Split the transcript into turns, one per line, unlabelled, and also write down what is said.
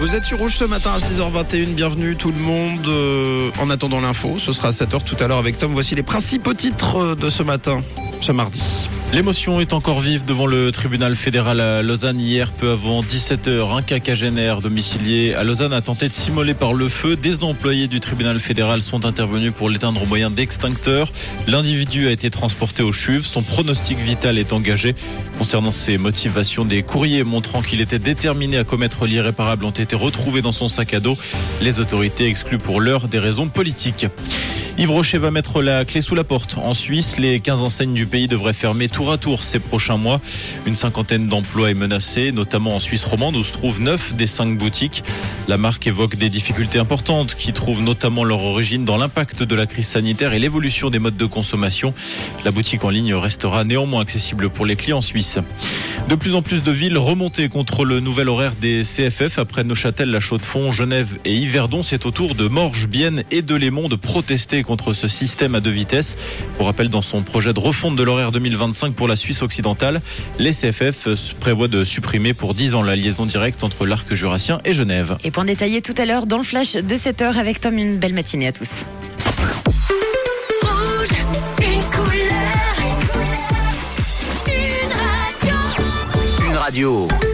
Vous êtes sur Rouge ce matin à 6h21. Bienvenue tout le monde. Euh, en attendant l'info, ce sera à 7h tout à l'heure avec Tom. Voici les principaux titres euh, de ce matin, ce mardi.
L'émotion est encore vive devant le tribunal fédéral à Lausanne hier, peu avant 17h. Un quinquagénaire domicilié à Lausanne a tenté de s'immoler par le feu. Des employés du tribunal fédéral sont intervenus pour l'éteindre au moyen d'extincteurs. L'individu a été transporté au CHUV. Son pronostic vital est engagé. Concernant ses motivations, des courriers montrant qu'il était déterminé à commettre l'irréparable ont été retrouvés dans son sac à dos. Les autorités excluent pour l'heure des raisons politiques. Yves Rocher va mettre la clé sous la porte. En Suisse, les 15 enseignes du pays devraient fermer tour à tour ces prochains mois. Une cinquantaine d'emplois est menacée, notamment en Suisse romande où se trouvent 9 des 5 boutiques. La marque évoque des difficultés importantes qui trouvent notamment leur origine dans l'impact de la crise sanitaire et l'évolution des modes de consommation. La boutique en ligne restera néanmoins accessible pour les clients suisses. De plus en plus de villes remontées contre le nouvel horaire des CFF après Neuchâtel, La Chaux-de-Fonds, Genève et Yverdon. C'est au tour de Morges, Bienne et de Lémont de protester contre ce système à deux vitesses. Pour rappel, dans son projet de refonte de l'horaire 2025 pour la Suisse occidentale, les CFF prévoient de supprimer pour 10 ans la liaison directe entre l'arc jurassien et Genève.
Et pour en détailler tout à l'heure dans le flash de 7h avec Tom, une belle matinée à tous.
Radio.